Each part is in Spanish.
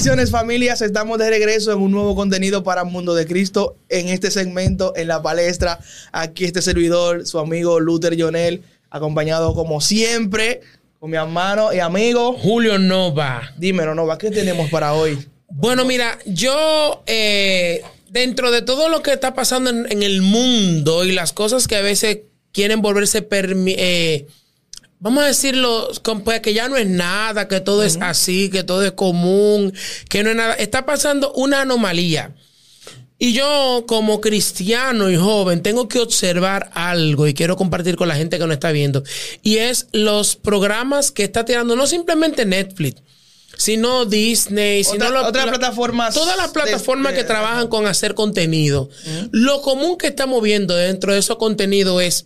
Bendiciones familias, estamos de regreso en un nuevo contenido para Mundo de Cristo en este segmento, en la palestra. Aquí este servidor, su amigo Luther Jonel, acompañado como siempre con mi hermano y amigo Julio Nova. Dímelo Nova, ¿qué tenemos para hoy? Bueno, mira, yo eh, dentro de todo lo que está pasando en, el mundo y las cosas que a veces quieren volverse eh, vamos a decirlo, pues, que ya no es nada, que todo es así, que todo es común, que no es nada. Está pasando una anomalía. Y yo, como cristiano y joven, tengo que observar algo y quiero compartir con la gente que nos está viendo. Y es los programas que está tirando, no simplemente Netflix, sino Disney, sino otras plataformas. Todas las plataformas que trabajan con hacer contenido. Lo común que estamos viendo dentro de esos contenidos es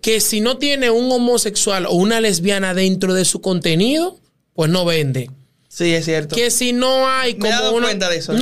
que si no tiene un homosexual o una lesbiana dentro de su contenido, pues no vende. Sí, es cierto. Que si no hay como Me he dado cuenta de eso.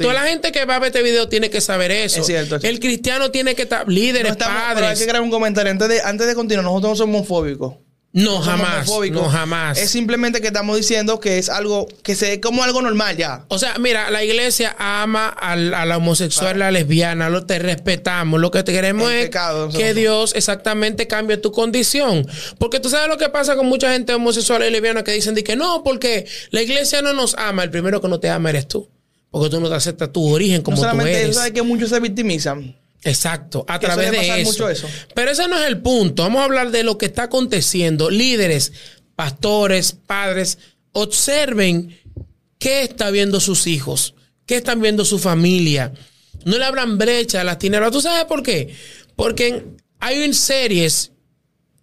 Toda la gente que va a ver este video tiene que saber eso. Es cierto. El cristiano tiene que estar líderes, padres. hay que crear un comentario antes de, antes de continuar. Nosotros no somos homofóbicos. No, jamás. No, jamás. Es simplemente que estamos diciendo que es algo que se ve como algo normal ya. O sea, mira, la iglesia ama a la homosexual, a la lesbiana, lo te respetamos. Lo que te queremos es que Dios exactamente cambie tu condición. Porque tú sabes lo que pasa con mucha gente homosexual y lesbiana que dicen que no, porque la iglesia no nos ama. El primero que no te ama eres tú. Porque tú no te aceptas tu origen como no tú eres. Eso, sabes que muchos se victimizan. Exacto, a través de eso. Pero ese no es el punto. Vamos a hablar de lo que está aconteciendo. Líderes, pastores, padres, observen qué está viendo sus hijos, qué están viendo su familia. No le abran brecha a las tinieblas. ¿Tú sabes por qué? Porque hay series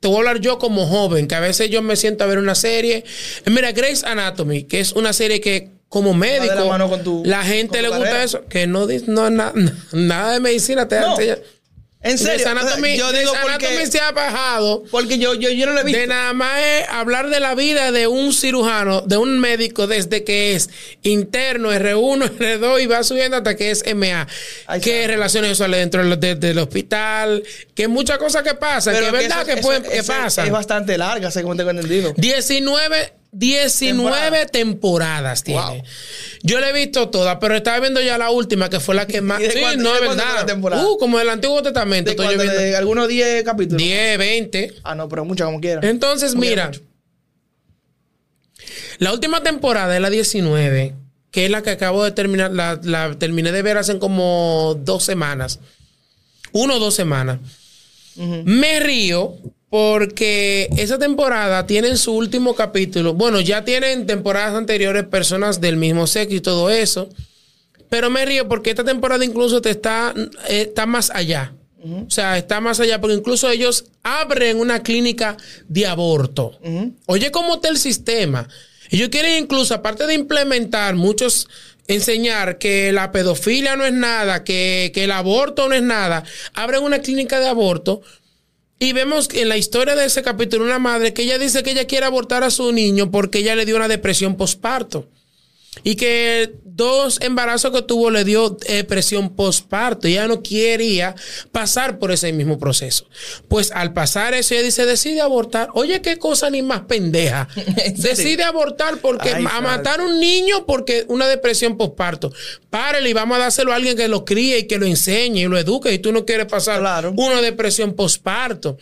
te voy a hablar yo como joven, que a veces yo me siento a ver una serie. Mira, Grace Anatomy, que es una serie que como médico, la, gente le gusta eso, que no dice no, nada de medicina te no. En serio, yo digo porque se ha bajado. Porque yo, yo, yo no lo he visto. De nada más es hablar de la vida de un cirujano, de un médico, desde que es interno, R1, R2 y va subiendo hasta que es MA. qué relaciones sexuales dentro del, hospital, que muchas cosas que pasan, que es verdad que, pueden, que pasan. Es bastante larga, según tengo entendido. 19 19 temporadas tiene. Yo la he visto todas, pero estaba viendo ya la última, que fue la que más. Sí, no es verdad. Uh, como el Antiguo Testamento. ¿De, estoy de algunos 10 capítulos? 10, 20. Ah, no, pero muchas como quiera. Entonces, mira. La última temporada es la 19, que es la que acabo de terminar. La, la terminé de ver hace como dos semanas. Uno o dos semanas. Me río porque esa temporada tienen su último capítulo. Bueno, ya tienen temporadas anteriores personas del mismo sexo y todo eso. Pero me río porque esta temporada incluso te está, está más allá. O sea, está más allá porque incluso ellos abren una clínica de aborto. Oye, ¿cómo está el sistema? Ellos quieren incluso, aparte de implementar muchos enseñar que la pedofilia no es nada, que, que, el aborto no es nada, abren una clínica de aborto y vemos en la historia de ese capítulo una madre que ella dice que ella quiere abortar a su niño porque ella le dio una depresión postparto. Y que dos embarazos que tuvo le dio depresión postparto. Y ella no quería pasar por ese mismo proceso. Pues al pasar eso, ella dice, decide abortar. Oye, qué cosa ni más pendeja. decide abortar porque a matar a un niño porque una depresión postparto. Párele y vamos a dárselo a alguien que lo críe y que lo enseñe y lo eduque. Y tú no quieres pasar una depresión postparto.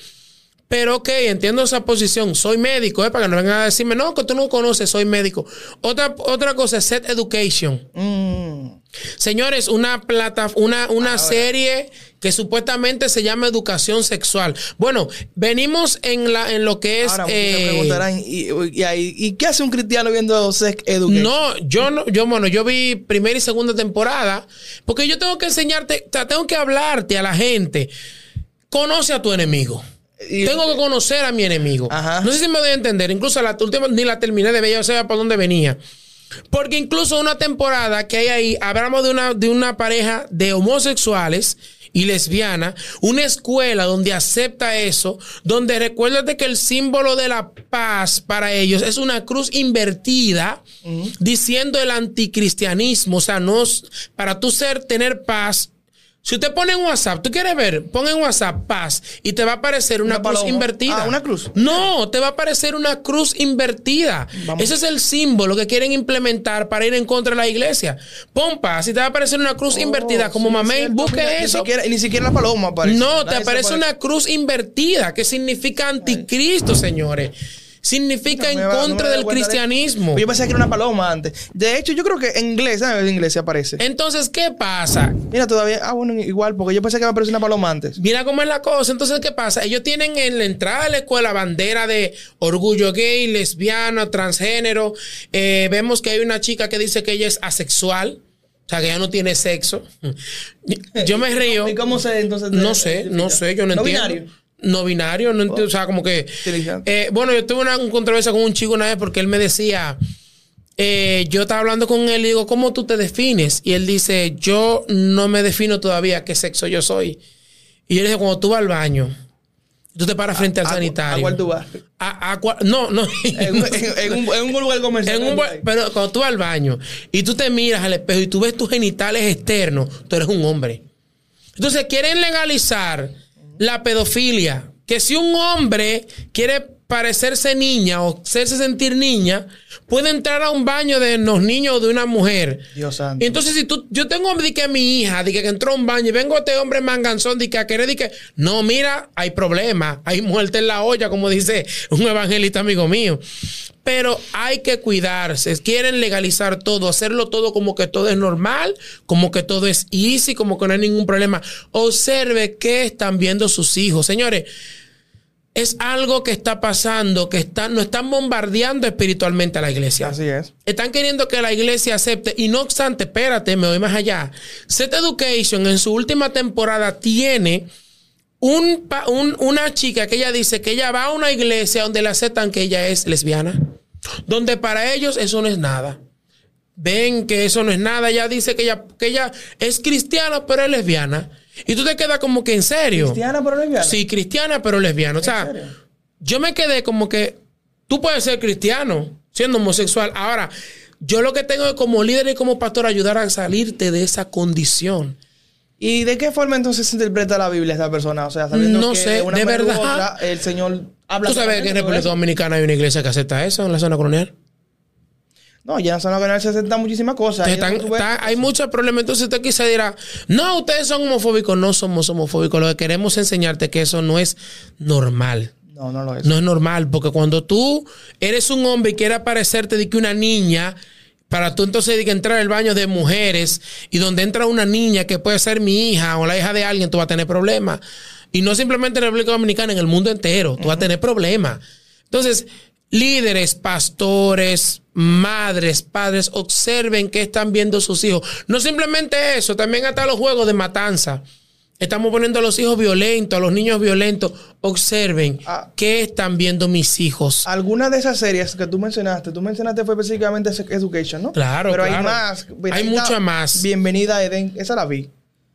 Pero ok, entiendo esa posición. Soy médico, ¿eh? para que no vengan a decirme, no, que tú no conoces, soy médico. Otra, otra cosa es Set Education. Mm. Señores, una plata, una, una serie que supuestamente se llama educación sexual. Bueno, venimos en la en lo que es. Ahora, eh, preguntarán, ¿y, qué hace un cristiano viendo Sex Education? No, yo no, yo, bueno, yo vi primera y segunda temporada, porque yo tengo que enseñarte, tengo que hablarte a la gente. Conoce a tu enemigo. Tengo que conocer a mi enemigo. No sé si me voy a entender. Incluso la última ni la terminé de ver, ya sé por dónde venía. Porque incluso una temporada que hay ahí, hablamos de una, de una pareja de homosexuales y lesbianas, una escuela donde acepta eso, donde recuérdate que el símbolo de la paz para ellos es una cruz invertida, diciendo el anticristianismo, o sea, no, para tú ser, tener paz, Si usted pone en WhatsApp, tú quieres ver, pon en WhatsApp paz y te va a aparecer una, Una cruz paloma. invertida. Ah, ¿una cruz? No, te va a aparecer una cruz invertida. Vamos. Ese es el símbolo que quieren implementar para ir en contra de la iglesia. Pon paz y te va a aparecer una cruz invertida como Oh, Sí, cierto, Busque mira, eso. Ni siquiera, ni siquiera la paloma aparece. No, te Nadie aparece una cruz invertida que significa anticristo, señores. Significa No en va- contra del cuenta de- cristianismo. Yo pensé que era una paloma antes. De hecho, yo creo que en inglés, ¿sabes? En inglés se aparece. Entonces, ¿qué pasa? Mira, todavía. Ah, bueno, igual, porque yo pensé que me aparecía una paloma antes. Mira cómo es la cosa. Entonces, ¿qué pasa? Ellos tienen en la entrada de la escuela bandera de orgullo gay, lesbiana, transgénero. Eh, vemos que hay una chica que dice que ella es asexual. O sea, que ella no tiene sexo. Yo me río. ¿Y cómo se entonces? No sé, no sé, yo no, ¿No entiendo. binario? No binario, no entiendo. O sea, como que. Eh, bueno, yo tuve una controversia con un chico una vez porque él me decía. eh, yo estaba hablando con él y digo, ¿cómo tú te defines? Y él dice, yo no me defino todavía qué sexo yo soy. Y yo le dije, cuando tú vas al baño, tú te paras frente al ¿A cu- sanitario. ¿A cuál tú vas? A- no, no. En, un- en- en un, en un lugar comercial. Un pero cuando tú vas al baño y tú te miras al espejo y tú ves tus genitales externos, tú eres un hombre. Entonces quieren legalizar la pedofilia. Que si un hombre quiere parecerse niña o hacerse sentir niña, puede entrar a un baño de los niños o de una mujer. Dios santo. Entonces, si tú, yo tengo di que mi hija, di que, que entró a un baño y vengo este hombre manganzón, di que a querer, di que, no, mira, hay problema, hay muerte en la olla, como dice un evangelista amigo mío. Pero hay que cuidarse. Quieren legalizar todo, hacerlo todo como que todo es normal, como que todo es easy, como que no hay ningún problema. Observe qué están viendo sus hijos. Señores, es algo que está pasando, que están, nos están bombardeando espiritualmente a la iglesia. Así es. Están queriendo que la iglesia acepte. Y no obstante, espérate, me voy más allá. Set Education en su última temporada tiene un, una chica que ella dice que ella va a una iglesia donde le aceptan que ella es lesbiana. Donde para ellos eso no es nada. Ven que eso no es nada. Ella dice que ella, que ella es cristiana, pero es lesbiana. Y tú te quedas como que en serio. Cristiana, pero lesbiana. Sí, cristiana, pero lesbiana. O sea, yo me quedé como que tú puedes ser cristiano siendo homosexual. Ahora, yo lo que tengo es como líder y como pastor ayudar a salirte de esa condición. ¿Y de qué forma entonces se interpreta la Biblia esta persona? O sea, sabiendo No que sé, de una verdad. otra, el Señor habla ¿Tú sabes que en República. Dominicana hay una iglesia que acepta eso en la zona colonial? No, ya en la zona canal se aceptan muchísimas cosas. Están- está- hay muchos problemas. Entonces usted quizá dirá, no, ustedes son homofóbicos. No somos homofóbicos. Lo que queremos enseñarte es que eso no es normal. No, no lo es. No es normal, porque cuando tú eres un hombre y quieres parecerte de que una niña, para tú entonces de que entrar al baño de mujeres y donde entra una niña que puede ser mi hija o la hija de alguien, tú vas a tener problemas. Y no simplemente en República Dominicana, en el mundo entero, tú vas a tener problemas. Entonces, líderes, pastores, madres, padres, observen qué están viendo sus hijos. No simplemente eso, también hasta los juegos de matanza. Estamos poniendo a los hijos violentos, a los niños violentos. Observen Ah. qué están viendo mis hijos. Algunas de esas series que tú mencionaste, tú mencionaste fue específicamente Education, ¿no? Claro, Pero claro. hay más. Hay ahí está mucha más. Bienvenida a Edén, esa la vi.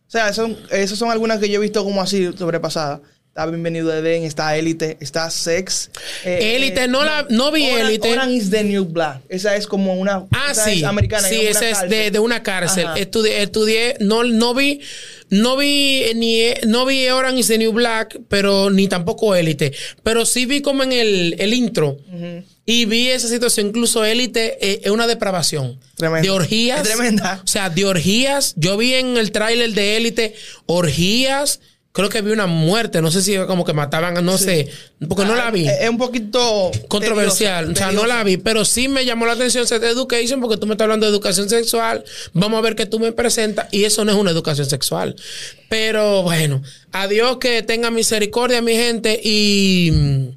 O sea, son, esas son algunas que yo he visto como así sobrepasadas. Está Bienvenido a Edén, está Élite, está Sex. eh, Élite, eh, no la- no vi Oran- Élite. Orange is the New Black. Esa es como una. Ah, esa sí. Es americana. sí, esa es de, de una cárcel. Estudié, estudié, no, no vi, no vi ni no vi Orange is the New Black, pero ni tampoco Élite. Pero sí vi como en el, el intro. Y vi esa situación. Incluso Élite eh, es una depravación. Tremenda. De orgías. Es tremenda. O sea, de orgías. Yo vi en el tráiler de Élite orgías. Creo que vi una muerte. No sé si como que mataban, no sé. Porque no la vi Ah, Es es un poquito. controversial. o sea, no la vi, pero sí me llamó la atención Sex Education porque tú me estás hablando de educación sexual. Vamos a ver qué tú me presentas y eso no es una educación sexual. Pero bueno, adiós que tenga misericordia mi gente y mm,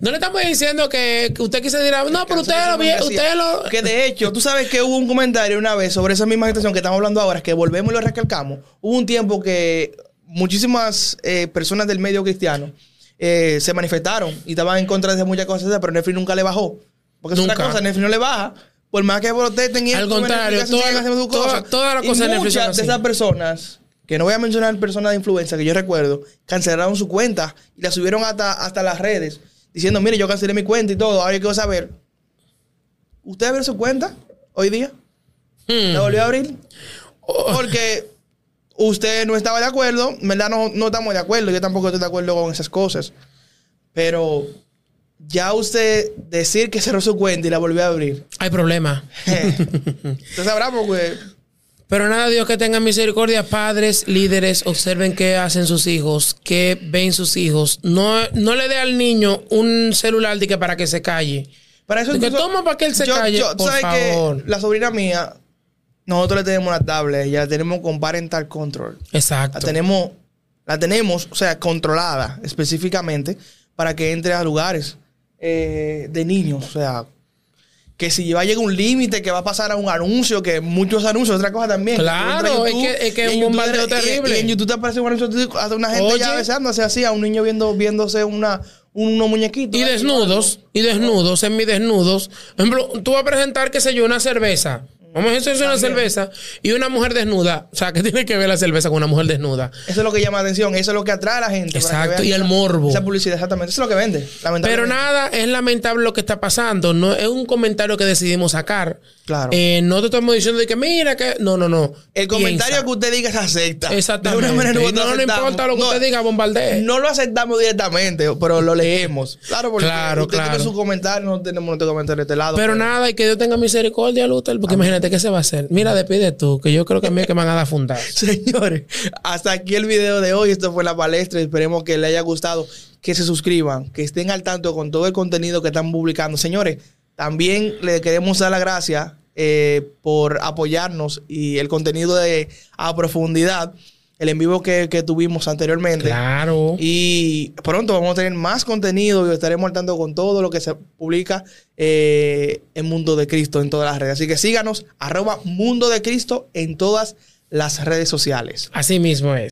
no le estamos diciendo que, que usted quise dirá, no, pero ustedes lo vieron, ustedes lo Que de hecho, tú sabes que hubo un comentario una vez sobre esa misma situación que estamos hablando ahora, que volvemos y lo recalcamos. Hubo un tiempo que muchísimas eh, personas del medio cristiano eh, se manifestaron y estaban en contra de muchas cosas, pero Netflix nunca le bajó. Porque es una cosa, Netflix no le baja. Por más que protesten y Al contrario, Netflix toda- toda- cosas. toda la Y cosa de Netflix son muchas de esas personas, que no voy a mencionar personas de influencia que yo recuerdo, cancelaron su cuenta y la subieron hasta, hasta las redes, diciendo, mire, yo cancelé mi cuenta y todo, ahora yo quiero saber. ¿Usted abrió su cuenta hoy día? Hmm. ¿La volvió a abrir? Oh. Porque usted no estaba de acuerdo, verdad no, no estamos de acuerdo, yo tampoco estoy de acuerdo con esas cosas. Pero ya usted decir que cerró su cuenta y la volvió a abrir. Hay problema. Usted sabrá porque Pero nada, Dios que tenga misericordia, padres, líderes, observen qué hacen sus hijos, qué ven sus hijos. No, no le dé al niño un celular de que para que se calle. para eso De que incluso- toma para que él se calle, por ¿sabes favor. que la sobrina mía, nosotros le tenemos una tablet, ya la tenemos con parental control. Exacto. La tenemos, la tenemos, o sea, controlada específicamente para que entre a lugares eh, de niños. O sea, que si va a llegar un límite, que va a pasar a un anuncio, que muchos anuncios, otra cosa también. Claro, es que- es que y es en un bombardeo te- y- terrible. Y, en YouTube te aparece un anuncio, hasta una gente ya Oye. besándose así, a un niño viendo, viéndose una, unos muñequitos. Y desnudos, y desnudos, semidesnudos. Por ejemplo, tú vas a presentar, qué sé yo, una cerveza. Vamos a hacer una cerveza y una mujer desnuda. O sea, ¿qué tiene que ver la cerveza con una mujer desnuda? Eso es lo que llama la atención, eso es lo que atrae a la gente. Exacto, y el morbo. Esa publicidad, exactamente. Eso es lo que vende. Pero nada, es lamentable lo que está pasando. No es un comentario que decidimos sacar. Claro. Eh, no te estamos diciendo de que mira que. No, no, no. El comentario que usted diga se acepta. Exactamente. De una manera no, no importa lo que No, usted diga, bombardee. No lo aceptamos directamente, pero lo leemos. Claro, porque Claro, usted claro. tiene su comentario, no tenemos nuestro comentario de este lado. Pero nada, y que Dios tenga misericordia, Luther, porque imagínate qué se va a hacer. Mira, despide tú, que yo creo que a mí es que me van a dar fundar. Señores, hasta aquí el video de hoy. Esto fue la palestra. Esperemos que les haya gustado. Que se suscriban, que estén al tanto con todo el contenido que están publicando. Señores, también le queremos dar las gracias eh, por apoyarnos y el contenido de a profundidad, el en vivo que, que tuvimos anteriormente. Claro. Y pronto vamos a tener más contenido y estaremos al tanto con todo lo que se publica eh, en Mundo de Cristo en todas las redes. Así que síganos, arroba Mundo de Cristo en todas las redes sociales. Así mismo es.